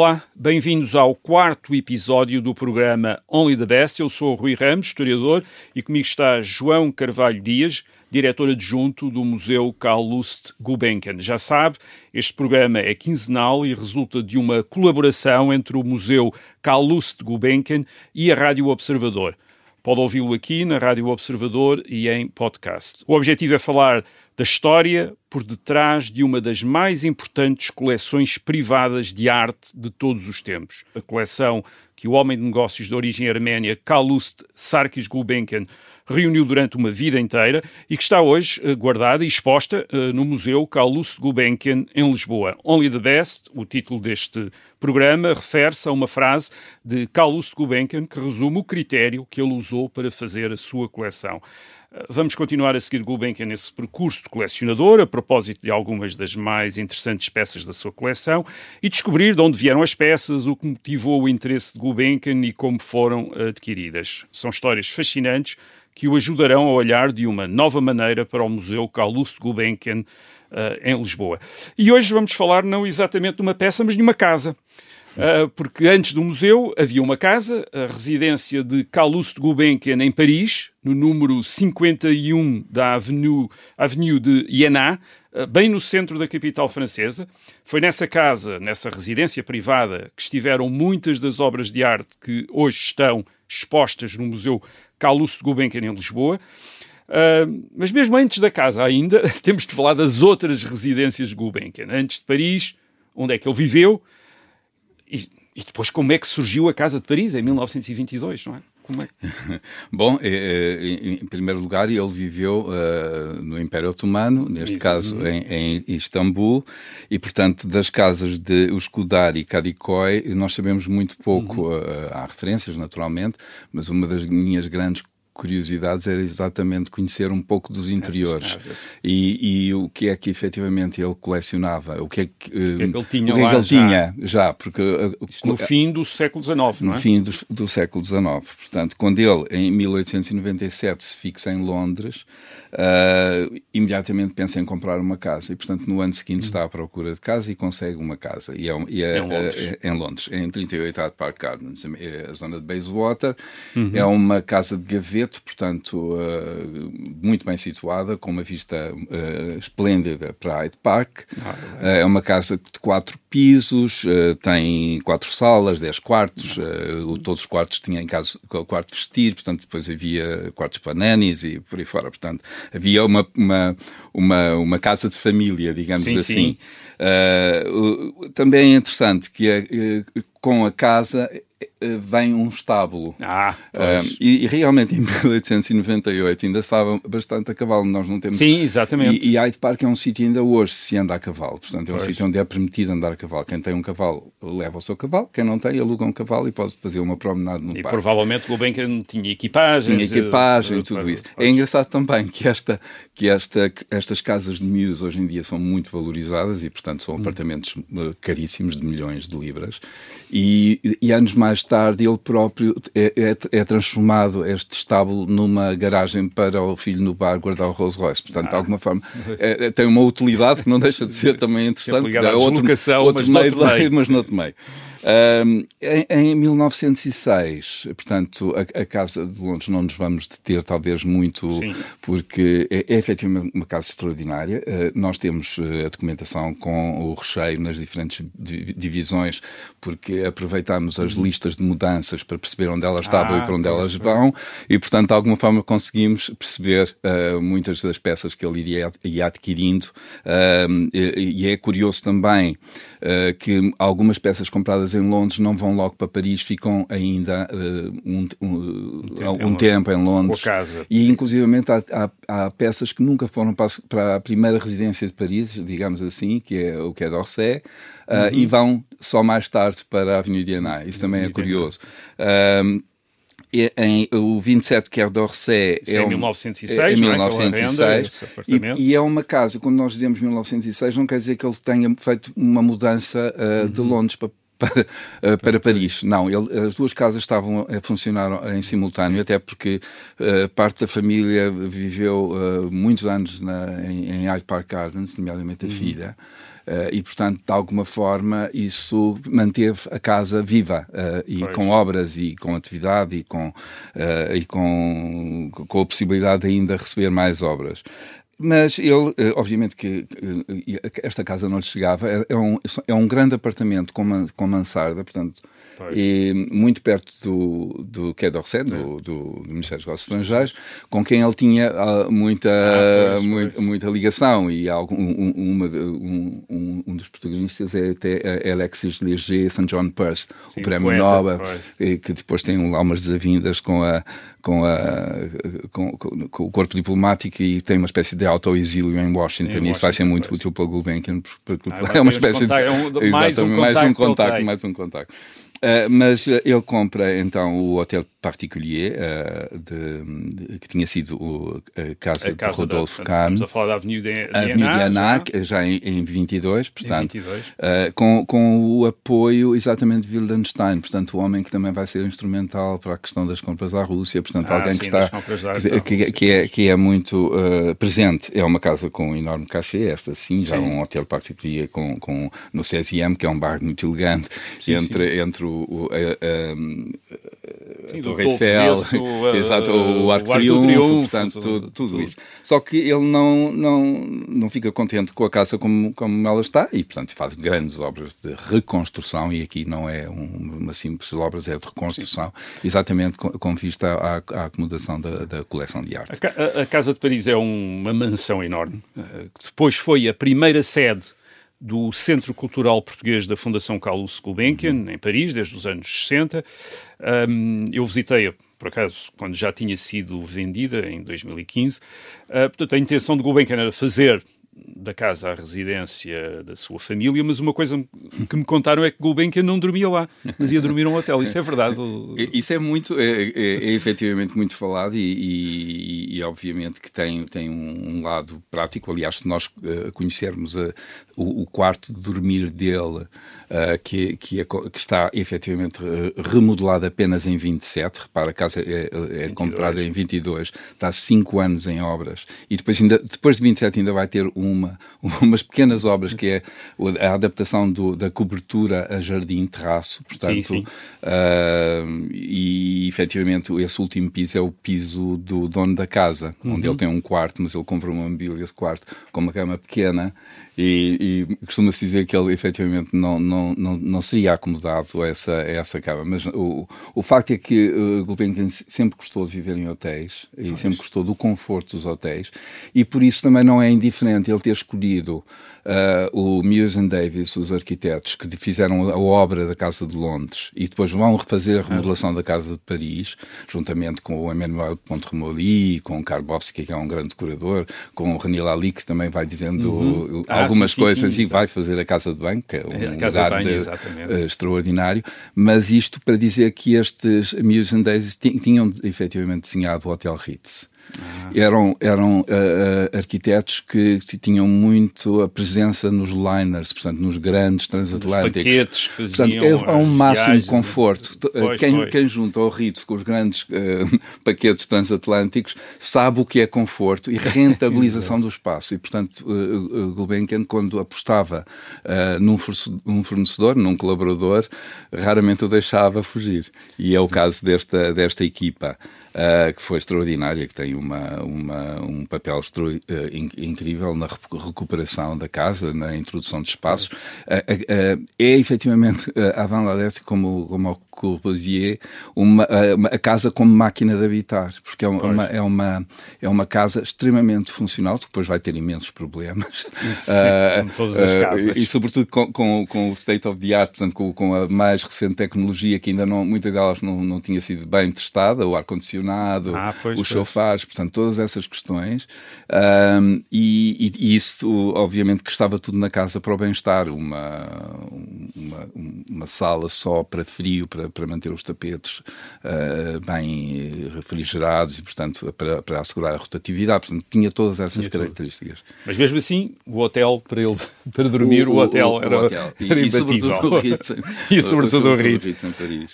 Olá, bem-vindos ao quarto episódio do programa Only the Best. Eu sou Rui Ramos, historiador, e comigo está João Carvalho Dias, diretor adjunto do Museu Carl Lust Gulbenkian. Já sabe, este programa é quinzenal e resulta de uma colaboração entre o Museu Carl Lust Gulbenkian e a Rádio Observador. Pode ouvi-lo aqui na Rádio Observador e em podcast. O objetivo é falar da história por detrás de uma das mais importantes coleções privadas de arte de todos os tempos. A coleção que o homem de negócios de origem arménia Kalust Sarkis Gulbenkian reuniu durante uma vida inteira e que está hoje uh, guardada e exposta uh, no Museu Kalust Gulbenkian em Lisboa. Only the Best, o título deste programa, refere-se a uma frase de Kalust Gulbenkian que resume o critério que ele usou para fazer a sua coleção. Vamos continuar a seguir Gulbenkian nesse percurso de colecionador, a propósito de algumas das mais interessantes peças da sua coleção, e descobrir de onde vieram as peças, o que motivou o interesse de Gulbenkian e como foram adquiridas. São histórias fascinantes que o ajudarão a olhar de uma nova maneira para o Museu Calouste Gulbenkian uh, em Lisboa. E hoje vamos falar não exatamente de uma peça, mas de uma casa. Uh, porque antes do museu havia uma casa, a residência de Calouste Gulbenkian em Paris, no número 51 da Avenue, Avenue de Iéna, uh, bem no centro da capital francesa. Foi nessa casa, nessa residência privada, que estiveram muitas das obras de arte que hoje estão expostas no Museu Calouste Gulbenkian em Lisboa. Uh, mas mesmo antes da casa ainda, temos de falar das outras residências de Gulbenkian. Antes de Paris, onde é que ele viveu, e, e, depois como é que surgiu a Casa de Paris em 1922, não é? É? Bom, em primeiro lugar, ele viveu uh, no Império Otomano, neste Isso. caso em, em, Istambul, e portanto das casas de Uskudar e Kadikoy nós sabemos muito pouco. Uhum. Uh, há referências, naturalmente, mas uma das minhas grandes curiosidades era exatamente conhecer um pouco dos interiores e, e, o que é que efetivamente ele colecionava, o que é que, o que, é que ele tinha, o que, é que ele já, tinha já, porque no fim do século XIX, no é? fim do, do, século XIX. Portanto, quando ele em 1897 se fixa em Londres, uh, imediatamente pensa em comprar uma casa e, portanto, no ano seguinte está à procura de casa e consegue uma casa e é, e é, em, Londres. É, é, em Londres, em 38 Hyde Park Gardens, a zona de Bayswater. Uhum. É uma casa de gaveta portanto, uh, muito bem situada, com uma vista uh, esplêndida para Hyde Park. Ah, é. é uma casa de quatro pisos, tem quatro salas, dez quartos, todos os quartos tinham em casa quarto vestir, portanto, depois havia quartos para nanis e por aí fora. Portanto, havia uma, uma, uma, uma casa de família, digamos sim, assim. Sim. Uh, também é interessante que uh, com a casa vem um estábulo. Ah, e, e, realmente em 1898 ainda estava bastante a cavalo. Nós não temos. Sim, exatamente. E, e Hyde Park é um sítio ainda hoje se anda a cavalo. Portanto, é um sítio onde é permitido andar a cavalo. Quem tem um cavalo leva o seu cavalo, quem não tem aluga um cavalo e pode fazer uma promenade no e parque. E provavelmente o Gulbenkian tinha equipagem. Tinha equipagem, tudo isso. É engraçado também que, esta, que esta, estas casas de Muse hoje em dia são muito valorizadas e, portanto, são hum. apartamentos eh, caríssimos de milhões de libras. E, e anos mais tarde ele próprio é, é, é, transformado este estábulo numa garagem para o filho no bar guardar o Rolls Royce. Portanto, ah. de alguma forma, é, é, tem uma utilidade que não deixa de ser também interessante. É outro, outro meio. mas não meio. Um, em, em, 1906, portanto, a, a, Casa de Londres não nos vamos deter talvez muito, Sim. porque é, é efetivamente uma casa extraordinária. Uh, nós temos uh, a documentação com o recheio nas diferentes divisões, porque aproveitamos as uhum. listas de mudanças para perceber onde elas estavam ah, e para onde elas vão, e portanto, de alguma forma, conseguimos perceber uh, muitas das peças que ele iria, ia adquirindo. E, e, é curioso também que algumas peças compradas em Londres não vão logo para Paris, ficam ainda uh, um, um, tempo, um em tempo, em Londres. E inclusivamente há, há, há, peças que nunca foram para, para, a primeira residência de Paris, digamos assim, que é o que é d'Orsay, uh, uhum. e vão só mais tarde para a Avenida Diana. Isso também é curioso. Um, em, o 27 Quer d'Orsay é, é, um, 1906, é, é 1906 e, e, é uma casa, quando nós dizemos 1906, não quer dizer que ele tenha feito uma mudança uh, uhum. de Londres para, para, uh, para Paris. Não, ele, as duas casas estavam a funcionar em simultâneo, até porque uh, parte da família viveu uh, muitos anos na, em, em Hyde Park Gardens, nomeadamente a uhum. filha. e, portanto, de alguma forma, isso manteve a casa viva e pois. com obras e com atividade e com, e com, com a possibilidade de ainda receber mais obras. Mas ele, eh, obviamente que esta casa não lhe chegava, é, é um, é um grande apartamento com, com mansarda, portanto, e muito perto do, do Quai d'Orsay, do, é. do, do, Ministério dos Negócios Estrangeiros, com quem ele tinha uh, muita, ah, pois, muita, pois. muita, ligação. E algum, um, uma, um, um, dos protagonistas é até Alexis Léger St. John Peirce, Sim, o prémio Nobel, que depois tem lá umas desavindas com a, com, a, com, com, com, o corpo diplomático e tem uma espécie de autoexílio em Washington. Em e isso vai ser muito útil para o Gulbenkian. Porque, ah, é uma espécie de. É um, mais, um mais um contacto. Mais um contacto. Uh, mas uh, ele compra então o hotel particulier uh, de, de, que tinha sido o, a casa, a casa de Rodolfo Kahn. Estamos a falar da Avenida de, de Avenida Anac, já, já em, em 22, portanto, em 22. com, com o apoio exatamente de Wildenstein, portanto, o homem que também vai ser instrumental para a questão das compras à Rússia, portanto, ah, alguém sim, que está que, que, que, é, que é muito presente. É uma casa com um enorme cachê, esta sim, já sim. um hotel particulier com, com, no CSM, que é um bar muito elegante, sim, entre, entre o, o a, a, a Torre Eiffel, exato, o Arco Triunfo, Triunfo, portanto, tudo, tudo, isso. Só que ele não, não, não fica contente com a casa como, como ela está e, portanto, faz grandes obras de reconstrução e aqui não é um, uma simples obra, é de reconstrução, Sim. exatamente com, com, vista à, à acomodação da, da, coleção de arte. A, a, Casa de Paris é uma mansão enorme, eh, que depois foi a primeira sede do Centro Cultural Português da Fundação Carlos Gulbenkian, uhum. em Paris, desde os anos 60. Um, eu visitei-a, por acaso, quando já tinha sido vendida, em 2015. Uh, ah, portanto, a intenção de Gulbenkian era fazer da casa à residência da sua família, mas uma coisa que me contaram é que Gulbenkian não dormia lá, mas ia dormir num hotel. Isso é verdade? Isso é muito, é, é, é efetivamente muito falado e, e, e, obviamente que tem, tem um lado prático. Aliás, se nós uh, conhecermos a, o, o, quarto de dormir dele, uh, que, que, é, que, está efetivamente remodelado apenas em 27, repara, a casa é, é comprada em 22, está 5 anos em obras, e depois, ainda, depois de 27 ainda vai ter uma, umas pequenas obras, que é a adaptação do, da cobertura a jardim terraço, portanto, sim, sim. Uh, e efetivamente esse último piso é o piso do dono da casa, uhum. onde ele tem um quarto, mas ele compra uma mobília de quarto com uma cama pequena e, e costuma-se dizer que ele efetivamente não, não, não, não seria acomodado a essa, a essa cama. Mas o, o facto é que uh, Gulbenkian sempre gostou de viver em hotéis e sempre gostou do conforto dos hotéis e por isso também não é indiferente ele ter escolhido uh, o Muse and Davis, os arquitetos que fizeram a obra da Casa de Londres e depois vão refazer a remodelação da Casa de Paris, juntamente com o Emmanuel Pontremoli, com o Karbowski, que é um grande decorador, com o René Lali, que também vai dizendo uhum. ah, algumas sim, sim, coisas sim, e vai fazer a Casa de Banho, que é um é, lugar banho, de, uh, extraordinário. Mas isto para dizer que estes Muse and Davis tinham efetivamente desenhado o Hotel Ritz. Ah. Eram, eram uh, uh, arquitetos que tinham muito a presença nos liners, portanto, nos grandes transatlânticos. Os paquetes que faziam portanto, é um máximo de conforto. Pois, quem, pois. quem junta ao Ritz com os grandes uh, paquetes transatlânticos sabe o que é conforto e rentabilização do espaço. E, portanto, uh, Gulbenkian, quando apostava num, fornecedor, num colaborador, raramente o deixava fugir. E é o caso desta, desta equipa que foi extraordinária, que tem uma, uma um papel uh, incrível na recuperação da casa, na introdução de espaços. Uh, é efetivamente a Van Ladette, como, como o Corbusier, uma, uma, a casa como máquina de habitar, porque é uma, é uma, é uma casa extremamente funcional, que depois vai ter imensos problemas. Isso, uh, todas as casas. e sobretudo com, com, com, o state of the art, portanto, com, com, a mais recente tecnologia, que ainda não, muitas delas não, não tinha sido bem testada, o ar-condicionado ah, os portanto, todas essas questões. Um, e, e, isso, obviamente, que estava tudo na casa para o bem-estar. Uma, uma, uma, sala só para frio, para, para manter os tapetes uh, bem refrigerados e, portanto, para, para assegurar a rotatividade. Portanto, tinha todas essas tinha características. Tudo. Mas mesmo assim, o hotel, para ele para dormir, o, o hotel o, era, o hotel. era e, imbatível. E sobretudo o Ritz.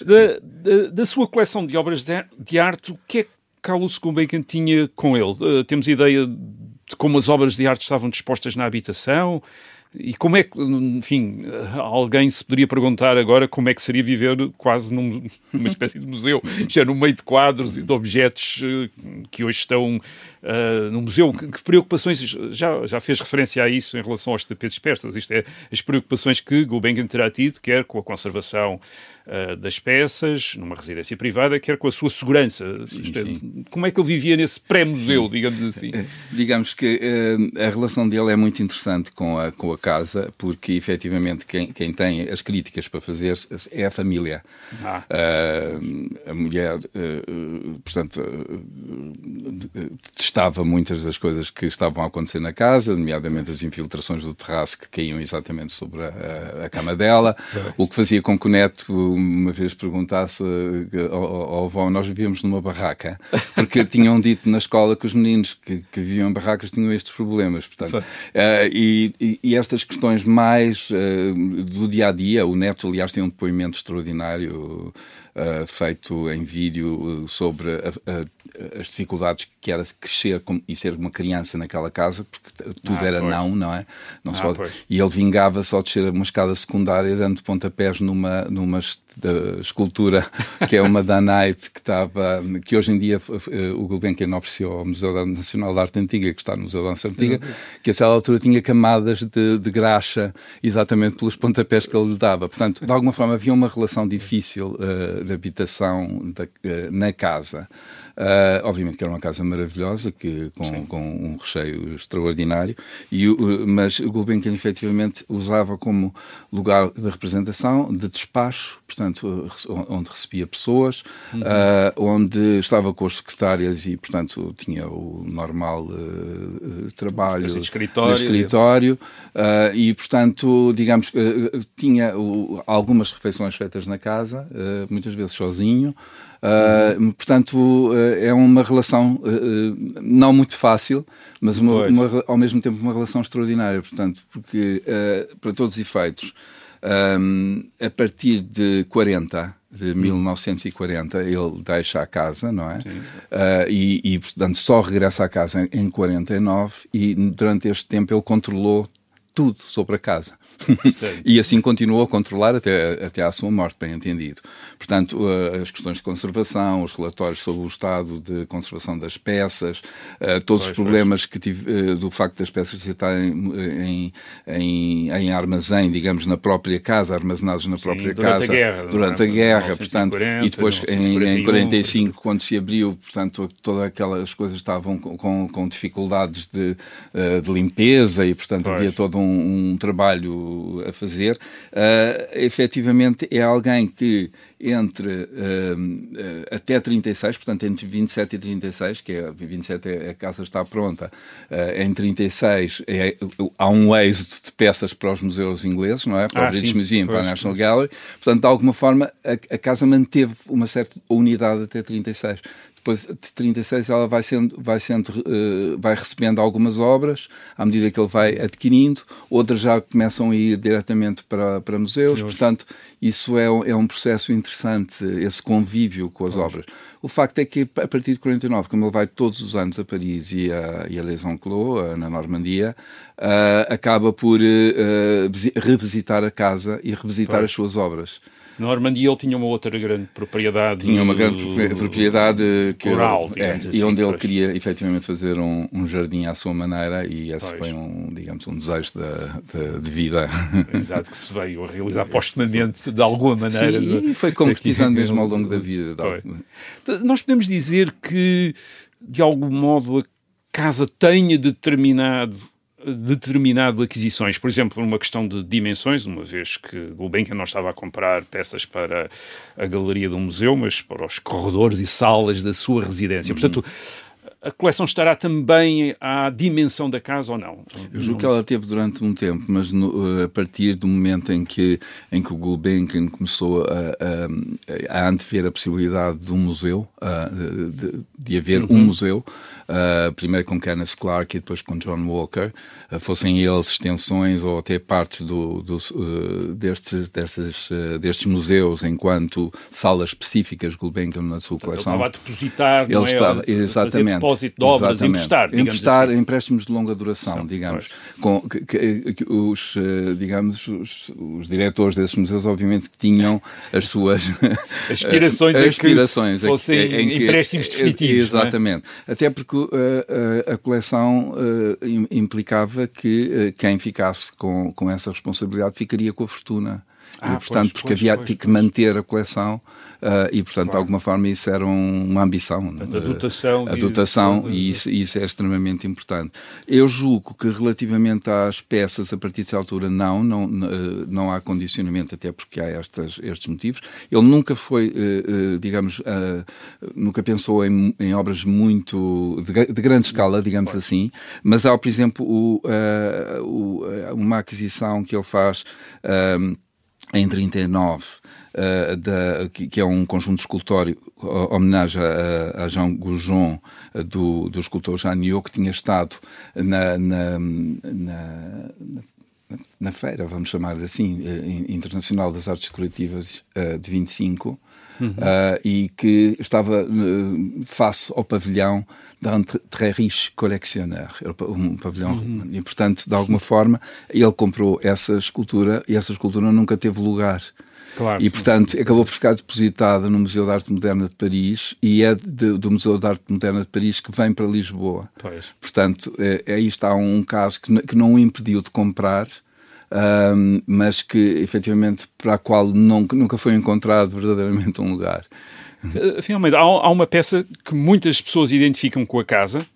Da, da, da sua coleção de obras de, de arte, o que é que Carlos Gulbenkian tinha com ele? Uh, temos ideia de como as obras de arte estavam dispostas na habitação? e como é que, enfim, alguém se poderia perguntar agora como é que seria viver quase num, numa espécie de museu, já no meio de quadros e de objetos uh, que hoje estão uh, no museu. Que, que, preocupações, já, já fez referência a isso em relação aos tapetes persas, isto é, as preocupações que Gulbenkian terá tido, quer com a conservação uh, das peças, numa residência privada, quer com a sua segurança. Sim, é, sim. Como é que ele vivia nesse pré-museu, digamos assim? Digamos que a relação dele é muito interessante com a, com a casa, porque efetivamente quem, quem tem as críticas para fazer é a família. Ah. Uh, a mulher, uh, portanto, uh, testava muitas das coisas que estavam a acontecer na casa, nomeadamente as infiltrações do terraço que caíam exatamente sobre a, a cama dela, o que fazia com que o neto uma vez perguntasse ao, ao avó, nós vivíamos numa barraca, porque tinham dito na escola que os meninos que, que viviam em barracas tinham estes problemas, portanto, e, e, e estas questões mais uh, do dia a dia. O Neto, aliás, tem um depoimento extraordinário uh, feito em vídeo uh, sobre a, a, as dificuldades que era crescer com, e ser uma criança naquela casa, porque tudo ah, era pois. não, não é? Não ah, pode... E ele vingava só de descer uma escada secundária dando pontapés numa, numa escultura que é uma Danite que estava, que hoje em dia o Gulbenkian ofereceu ao Museu Nacional de Arte Antiga, que está no Museu da Arte Antiga, que a certa altura tinha camadas de, de graxa exatamente pelos pontapés que ele lhe dava. Portanto, de alguma forma havia uma relação difícil uh, de habitação da, uh, na casa. Uh, obviamente que era uma casa maravilhosa, que, com, com um recheio extraordinário, e, uh, mas o Gulbenkian efetivamente usava como lugar de representação, de despacho, portanto, onde recebia pessoas, uhum. uh, onde estava com as secretárias e, portanto, tinha o normal trabalho de escritório, de escritório e, portanto, digamos, tinha algumas refeições feitas na casa, muitas vezes sozinho. Uh, portanto, uh, é uma relação uh, não muito fácil, mas uma, uma, ao mesmo tempo uma relação extraordinária. Portanto, porque para todos os efeitos, um, a partir de 40, de 1940, ele deixa a casa, não é? Uh, e, e, portanto, só regressa à casa em, em 49 e durante este tempo ele controlou tudo sobre a casa. e assim continuou a controlar até, até à sua morte, bem entendido. Portanto, uh, as questões de conservação, os relatórios sobre o estado de conservação das peças, uh, todos pois, os problemas que tive, uh, do facto das peças estarem em, em, em, armazém, digamos, na própria casa, armazenados na própria Sim, casa, durante a guerra, durante a guerra portanto, e depois em, em 45, quando se abriu, portanto, todas aquelas coisas estavam com, com, com dificuldades de, de limpeza e, portanto, pois. havia todo um, um trabalho a fazer, uh, efetivamente é alguém que entre uh, uh, até 36, portanto entre 27 e 36, que é 27 é, a casa está pronta, uh, em 36 é, há um êxodo de peças para os museus ingleses, não é? Para ah, o British sim, Museum, para a National Gallery. Portanto, de alguma forma, a, a casa manteve uma certa unidade até 36 depois de 36 ela vai sendo, vai sendo, uh, vai recebendo algumas obras à medida que ele vai adquirindo, outras já começam a ir diretamente para, para museus, portanto isso é, é um processo interessante, esse convívio com as pois. obras. O facto é que a partir de 49, como ele vai todos os anos a Paris e a, e a Les Enclos, na Normandia, uh, acaba por uh, revisitar a casa e revisitar pois. as suas obras. Na Normandia ele tinha uma outra grande propriedade. Tinha uma grande propriedade que rural, é, assim, e onde ele queria efetivamente fazer um, um, jardim à sua maneira e esse pois. foi um, digamos, um desejo de, de, de, vida. Exato, que se veio a realizar postumamente de alguma maneira. Sim, e foi concretizando mesmo ao longo da vida. Nós podemos dizer que, de algum modo, a casa tenha determinado determinado aquisições, por exemplo, uma questão de dimensões, uma vez que Gulbenkian não estava a comprar peças para a galeria do museu, mas para os corredores e salas da sua residência. Uhum. Portanto, a coleção estará também à dimensão da casa ou não? Eu julgo que ela teve durante um tempo, mas no, a partir do momento em que, em que o Gulbenkian começou a, a, a antever a possibilidade de um museu, de, de, haver uhum. um museu, uh, primeiro com Kenneth Clark e depois com John Walker, uh, fossem eles extensões ou até parte do, do uh, destes, destes, destes museus enquanto salas específicas Gulbenkian na sua coleção. Ele estava a depositar, ele é? estava, exatamente, depósito de obras, Exatamente. emprestar, emprestar assim. empréstimos de longa duração, Sim, digamos. Com, que, que, que, os, digamos, os, os, diretores desses museus, obviamente, que tinham as suas aspirações, aspirações que fossem em, em empréstimos definitivos. Exatamente. É? Até porque uh, uh, a coleção uh, implicava que quem ficasse com, com essa responsabilidade ficaria com a fortuna. Ah, e, portanto, pois, porque pois, havia pois, que manter a coleção uh, e, portanto, claro. de alguma forma isso era um, uma ambição. Portanto, a dotação. A dotação, e isso, isso, é extremamente importante. Eu julgo que relativamente às peças, a partir dessa altura, não, não, não há condicionamento, até porque há estas, estes motivos. Ele nunca foi, uh, uh, digamos, nunca pensou em, em obras muito de, de, grande escala, digamos assim, mas há, por exemplo, o, o, uma aquisição que ele faz em 39, uh, da, que, que, é um conjunto escultório homenagem a, a Jean Goujon, do, do escultor Jean que tinha estado na, na, na, na feira, vamos chamar assim, eh, internacional das artes decorativas uh, de 25, uhum. uh, e que estava uh, face ao pavilhão d'un très riche collectionneur, um pavilhão, uhum. e portanto, de alguma forma, ele comprou essa escultura e essa escultura nunca teve lugar. Claro. E, portanto, acabou por ficar depositada no Museu de Arte Moderna de Paris e é de, do Museu de Arte Moderna de Paris que vem para Lisboa. Pois. Portanto, é, aí está um caso que, que não o impediu de comprar, um, mas que efetivamente para a qual nunca foi encontrado verdadeiramente um lugar. Eh, finalmente, há, há uma peça que muitas pessoas identificam com a casa,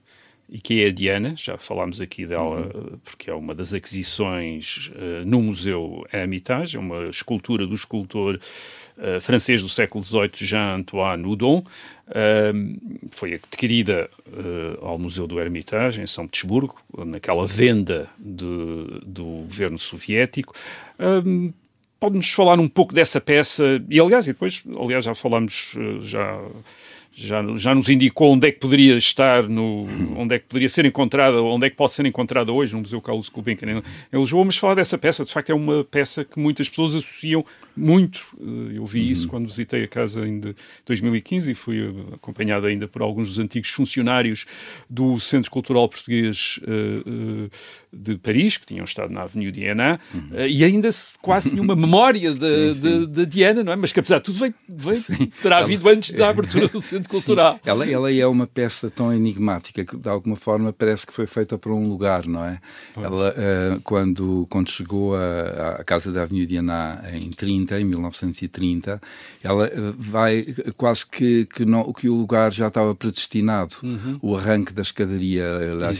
e que é a Diana, já falámos aqui dela, uhum. porque é uma das aquisições uh, no Museu Hermitage, é uma escultura do escultor uh, francês do século XVIII, Jean-Antoine Houdon, uh, foi adquirida ao Museu do Hermitage, em São Petersburgo, naquela venda de, do governo soviético. Pode-nos falar um pouco dessa peça, e aliás, e depois, aliás, já falámos, já já, já nos indicou onde é que poderia estar, no, onde é que poderia ser encontrada, onde é que pode ser encontrada hoje no Museu Carlos Gulbenkian em Lisboa, mas falar dessa peça, de facto é uma peça que muitas pessoas associam muito. Eh, eu vi isso uhum. quando visitei a casa em 2015 e fui acompanhado ainda por alguns dos antigos funcionários do Centro Cultural Português uh, de Paris, que tinham estado na Avenida Diana, uhum. uh, e ainda quase tinha uma memória de, Diana, não é? Mas que apesar de tudo veio, veio terá havido antes da abertura do Centro Cultural. Ela, ela é uma peça tão enigmática que de alguma forma parece que foi feita para um lugar, não é? Ela, quando, quando chegou à casa da Avenida Diana em 30, 30, em 1930, ela eh, vai quase que, que, não, que o lugar já estava predestinado. Uhum. O arranque da escadaria,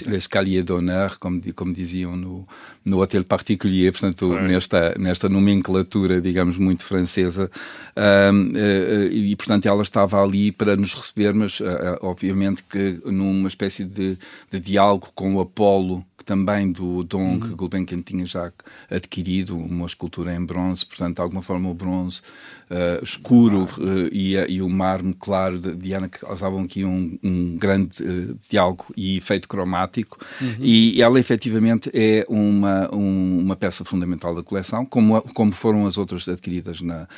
l'escalier d'honneur, como, como diziam no, no Hotel Particulier, portanto, nesta, nesta nomenclatura, digamos, muito francesa. Um, eh, e, portanto, ela estava ali para nos receber, mas, uh, obviamente, que numa espécie de, de diálogo com o Apolo também do dom uhum. que Gulbenkian tinha já adquirido, uma escultura em bronze, portanto, de alguma forma o bronze uh, escuro uh, e, e, o mármore claro de Diana causavam aqui um, um grande uh, diálogo e efeito cromático uhum. e ela efetivamente é uma, um, uma peça fundamental da coleção, como, como foram as outras adquiridas na,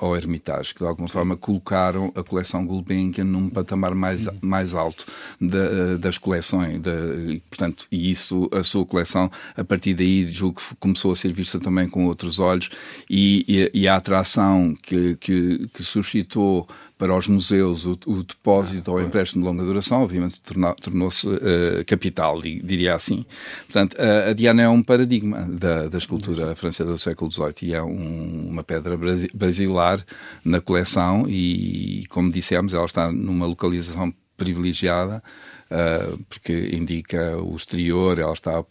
ao Hermitage, que de alguma forma colocaram a coleção Gulbenkian num patamar mais, uhum. mais alto de, das coleções, de, portanto, e isso a sua coleção, a partir daí julgo que começou a ser vista também com outros olhos e, e, e a atração que, que, que, suscitou para os museus o, o depósito ah, ou empréstimo de longa duração, obviamente tornou-se uh, capital, diria assim. Portanto, a, a, Diana é um paradigma da, da escultura francesa do século XVIII e é um, uma pedra basilar na coleção e, como dissemos, ela está numa localização privilegiada porque indica o exterior, ela está, uh,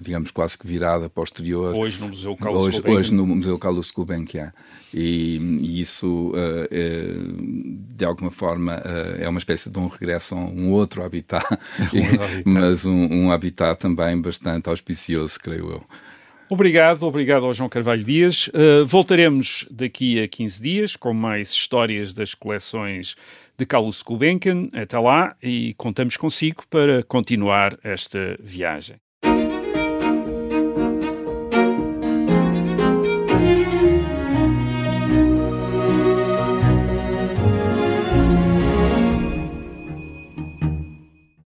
digamos, quase que virada para o exterior. Hoje no Museu Carlos hoje, hoje no Museu Carlos Gulbenkian. E, e isso, uh, é, de alguma forma, é uma espécie de um regresso a um outro habitat, mas um, um habitat também bastante auspicioso, creio eu. Obrigado, obrigado ao João Carvalho Dias. Uh, voltaremos daqui a 15 dias com mais histórias das coleções de Carlos Gulbenkian. Até lá e contamos consigo para continuar esta viagem.